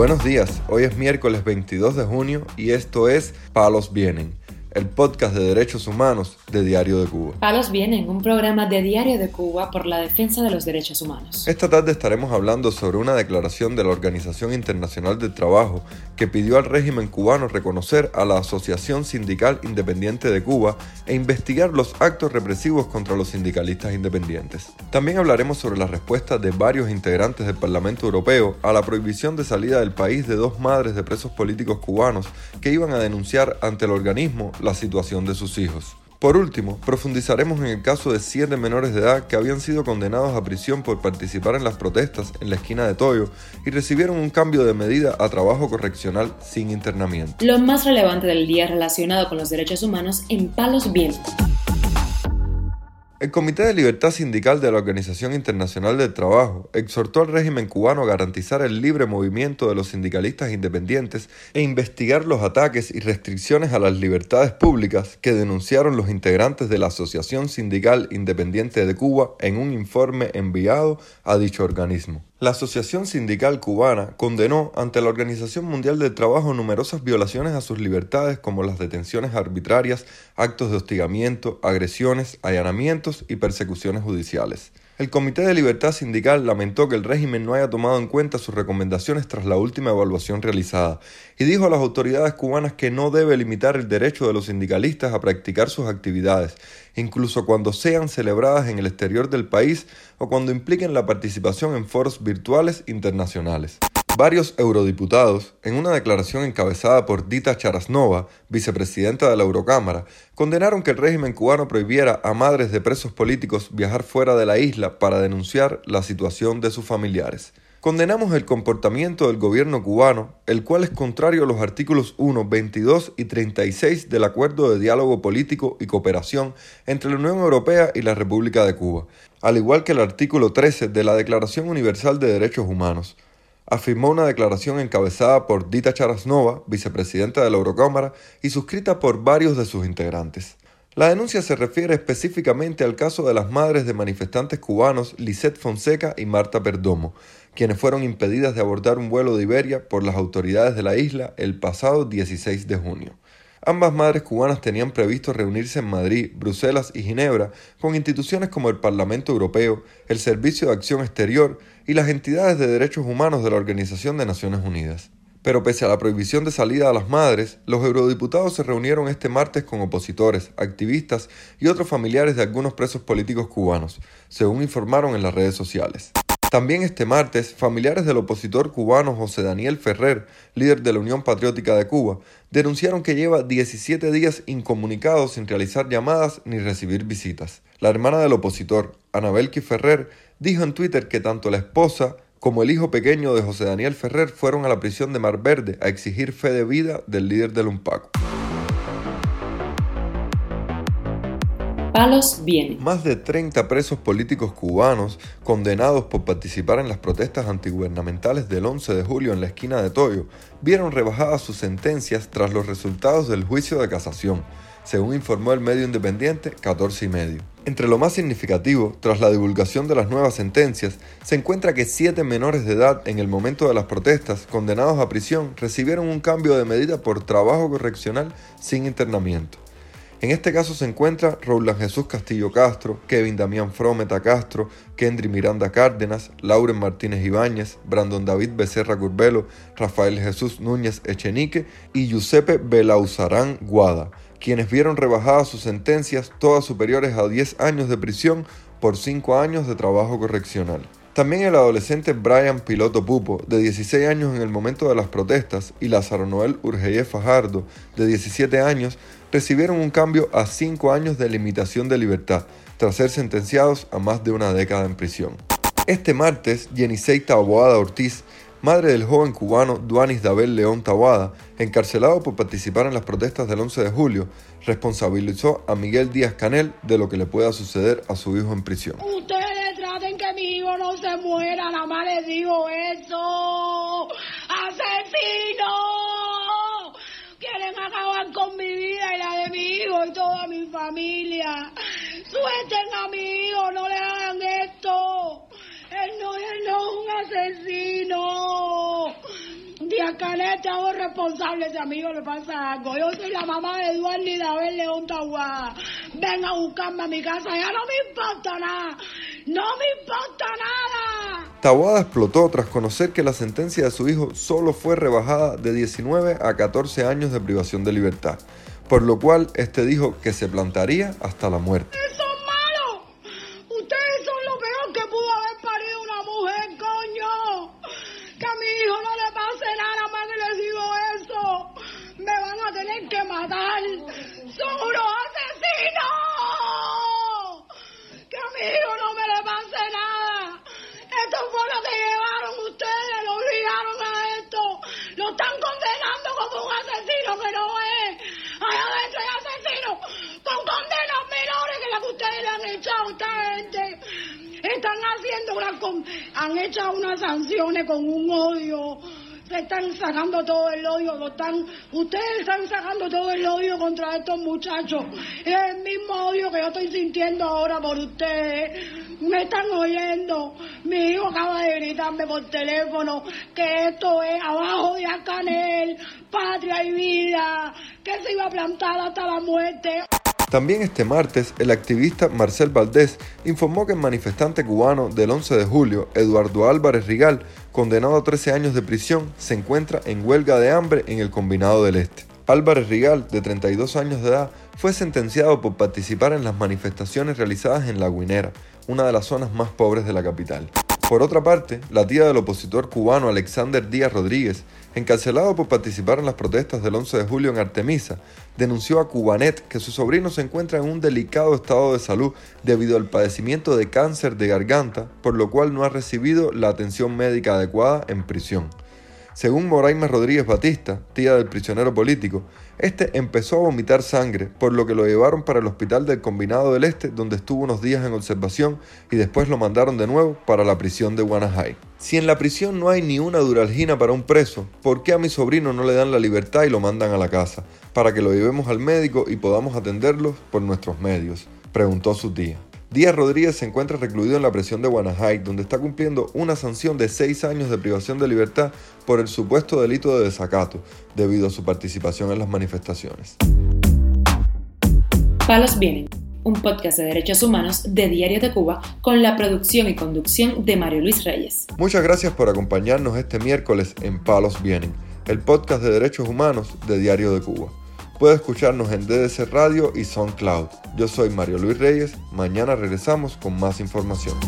Buenos días, hoy es miércoles 22 de junio y esto es Palos Vienen el podcast de derechos humanos de Diario de Cuba. Palos Vienen, un programa de Diario de Cuba por la defensa de los derechos humanos. Esta tarde estaremos hablando sobre una declaración de la Organización Internacional del Trabajo que pidió al régimen cubano reconocer a la Asociación Sindical Independiente de Cuba e investigar los actos represivos contra los sindicalistas independientes. También hablaremos sobre la respuesta de varios integrantes del Parlamento Europeo a la prohibición de salida del país de dos madres de presos políticos cubanos que iban a denunciar ante el organismo la situación de sus hijos. Por último, profundizaremos en el caso de siete menores de edad que habían sido condenados a prisión por participar en las protestas en la esquina de Toyo y recibieron un cambio de medida a trabajo correccional sin internamiento. Lo más relevante del día relacionado con los derechos humanos en Palos Vientos. El Comité de Libertad Sindical de la Organización Internacional del Trabajo exhortó al régimen cubano a garantizar el libre movimiento de los sindicalistas independientes e investigar los ataques y restricciones a las libertades públicas que denunciaron los integrantes de la Asociación Sindical Independiente de Cuba en un informe enviado a dicho organismo. La Asociación Sindical Cubana condenó ante la Organización Mundial del Trabajo numerosas violaciones a sus libertades como las detenciones arbitrarias, actos de hostigamiento, agresiones, allanamientos y persecuciones judiciales. El Comité de Libertad Sindical lamentó que el régimen no haya tomado en cuenta sus recomendaciones tras la última evaluación realizada y dijo a las autoridades cubanas que no debe limitar el derecho de los sindicalistas a practicar sus actividades, incluso cuando sean celebradas en el exterior del país o cuando impliquen la participación en foros virtuales internacionales. Varios eurodiputados, en una declaración encabezada por Dita Charasnova, vicepresidenta de la Eurocámara, condenaron que el régimen cubano prohibiera a madres de presos políticos viajar fuera de la isla para denunciar la situación de sus familiares. Condenamos el comportamiento del gobierno cubano, el cual es contrario a los artículos 1, 22 y 36 del Acuerdo de Diálogo Político y Cooperación entre la Unión Europea y la República de Cuba, al igual que el artículo 13 de la Declaración Universal de Derechos Humanos afirmó una declaración encabezada por Dita Charasnova, vicepresidenta de la Eurocámara, y suscrita por varios de sus integrantes. La denuncia se refiere específicamente al caso de las madres de manifestantes cubanos Lisette Fonseca y Marta Perdomo, quienes fueron impedidas de abordar un vuelo de Iberia por las autoridades de la isla el pasado 16 de junio. Ambas madres cubanas tenían previsto reunirse en Madrid, Bruselas y Ginebra con instituciones como el Parlamento Europeo, el Servicio de Acción Exterior y las entidades de derechos humanos de la Organización de Naciones Unidas. Pero pese a la prohibición de salida a las madres, los eurodiputados se reunieron este martes con opositores, activistas y otros familiares de algunos presos políticos cubanos, según informaron en las redes sociales. También este martes, familiares del opositor cubano José Daniel Ferrer, líder de la Unión Patriótica de Cuba, denunciaron que lleva 17 días incomunicado sin realizar llamadas ni recibir visitas. La hermana del opositor, Anabelki Ferrer, dijo en Twitter que tanto la esposa como el hijo pequeño de José Daniel Ferrer fueron a la prisión de Mar Verde a exigir fe de vida del líder del UNPACO. Palos viene. Más de 30 presos políticos cubanos condenados por participar en las protestas antigubernamentales del 11 de julio en la esquina de Toyo vieron rebajadas sus sentencias tras los resultados del juicio de casación, según informó el medio independiente 14 y medio. Entre lo más significativo, tras la divulgación de las nuevas sentencias, se encuentra que siete menores de edad en el momento de las protestas condenados a prisión recibieron un cambio de medida por trabajo correccional sin internamiento. En este caso se encuentra Roland Jesús Castillo Castro, Kevin Damián Frometa Castro, Kendry Miranda Cárdenas, Lauren Martínez Ibáñez, Brandon David Becerra Curbelo, Rafael Jesús Núñez Echenique y Giuseppe Belauzarán Guada, quienes vieron rebajadas sus sentencias todas superiores a 10 años de prisión por 5 años de trabajo correccional. También el adolescente Brian Piloto Pupo, de 16 años en el momento de las protestas, y Lázaro Noel Urgeye Fajardo, de 17 años, recibieron un cambio a 5 años de limitación de libertad, tras ser sentenciados a más de una década en prisión. Este martes, Yenisei Taboada Ortiz, madre del joven cubano Duanis Dabel León Taboada, encarcelado por participar en las protestas del 11 de julio, responsabilizó a Miguel Díaz Canel de lo que le pueda suceder a su hijo en prisión que mi hijo no se muera, nada más le digo eso. ¡Asesino! Quieren acabar con mi vida y mi hijo toda mi familia. Suelten a mi hijo, no le hagan esto. Él no, él no es un asesino. Díaz Canet, te hago responsable si a mí le pasa algo. Yo soy la mamá de Eduardo y David León Tahuada. Ven a buscarme a mi casa, ya no me importa nada. No me importa nada. Tahuada explotó tras conocer que la sentencia de su hijo solo fue rebajada de 19 a 14 años de privación de libertad, por lo cual este dijo que se plantaría hasta la muerte. ¡Eso es malo! Ustedes son lo peor que pudo haber parido una mujer, coño. Que a mi hijo no le pase nada más que les digo eso. Me van a tener que matar. ¡Son unos asesinos! Que a mi hijo no me le pase nada. Esto fue lo que llevaron ustedes, lo obligaron a esto. Lo están condenando como un asesino que no es. Allá adentro hay asesinos con condenas menores que las que ustedes le han echado a esta gente. Están han hecho unas sanciones con un odio. Se están sacando todo el odio, lo están, ustedes están sacando todo el odio contra estos muchachos. Es el mismo odio que yo estoy sintiendo ahora por ustedes. Me están oyendo. Mi hijo acaba de gritarme por teléfono que esto es abajo de Acanel, patria y vida, que se iba a plantar hasta la muerte. También este martes, el activista Marcel Valdés informó que el manifestante cubano del 11 de julio, Eduardo Álvarez Rigal, condenado a 13 años de prisión, se encuentra en huelga de hambre en el Combinado del Este. Álvarez Rigal, de 32 años de edad, fue sentenciado por participar en las manifestaciones realizadas en La Guinera, una de las zonas más pobres de la capital. Por otra parte, la tía del opositor cubano Alexander Díaz Rodríguez, encarcelado por participar en las protestas del 11 de julio en Artemisa, denunció a Cubanet que su sobrino se encuentra en un delicado estado de salud debido al padecimiento de cáncer de garganta, por lo cual no ha recibido la atención médica adecuada en prisión. Según Moraima Rodríguez Batista, tía del prisionero político, este empezó a vomitar sangre, por lo que lo llevaron para el hospital del Combinado del Este, donde estuvo unos días en observación y después lo mandaron de nuevo para la prisión de Guanajay. Si en la prisión no hay ni una duralgina para un preso, ¿por qué a mi sobrino no le dan la libertad y lo mandan a la casa? Para que lo llevemos al médico y podamos atenderlos por nuestros medios, preguntó su tía. Díaz Rodríguez se encuentra recluido en la prisión de Guanajay, donde está cumpliendo una sanción de seis años de privación de libertad por el supuesto delito de desacato, debido a su participación en las manifestaciones. Palos Vienen, un podcast de derechos humanos de Diario de Cuba con la producción y conducción de Mario Luis Reyes. Muchas gracias por acompañarnos este miércoles en Palos Vienen, el podcast de derechos humanos de Diario de Cuba. Puede escucharnos en DDC Radio y SoundCloud. Yo soy Mario Luis Reyes. Mañana regresamos con más información.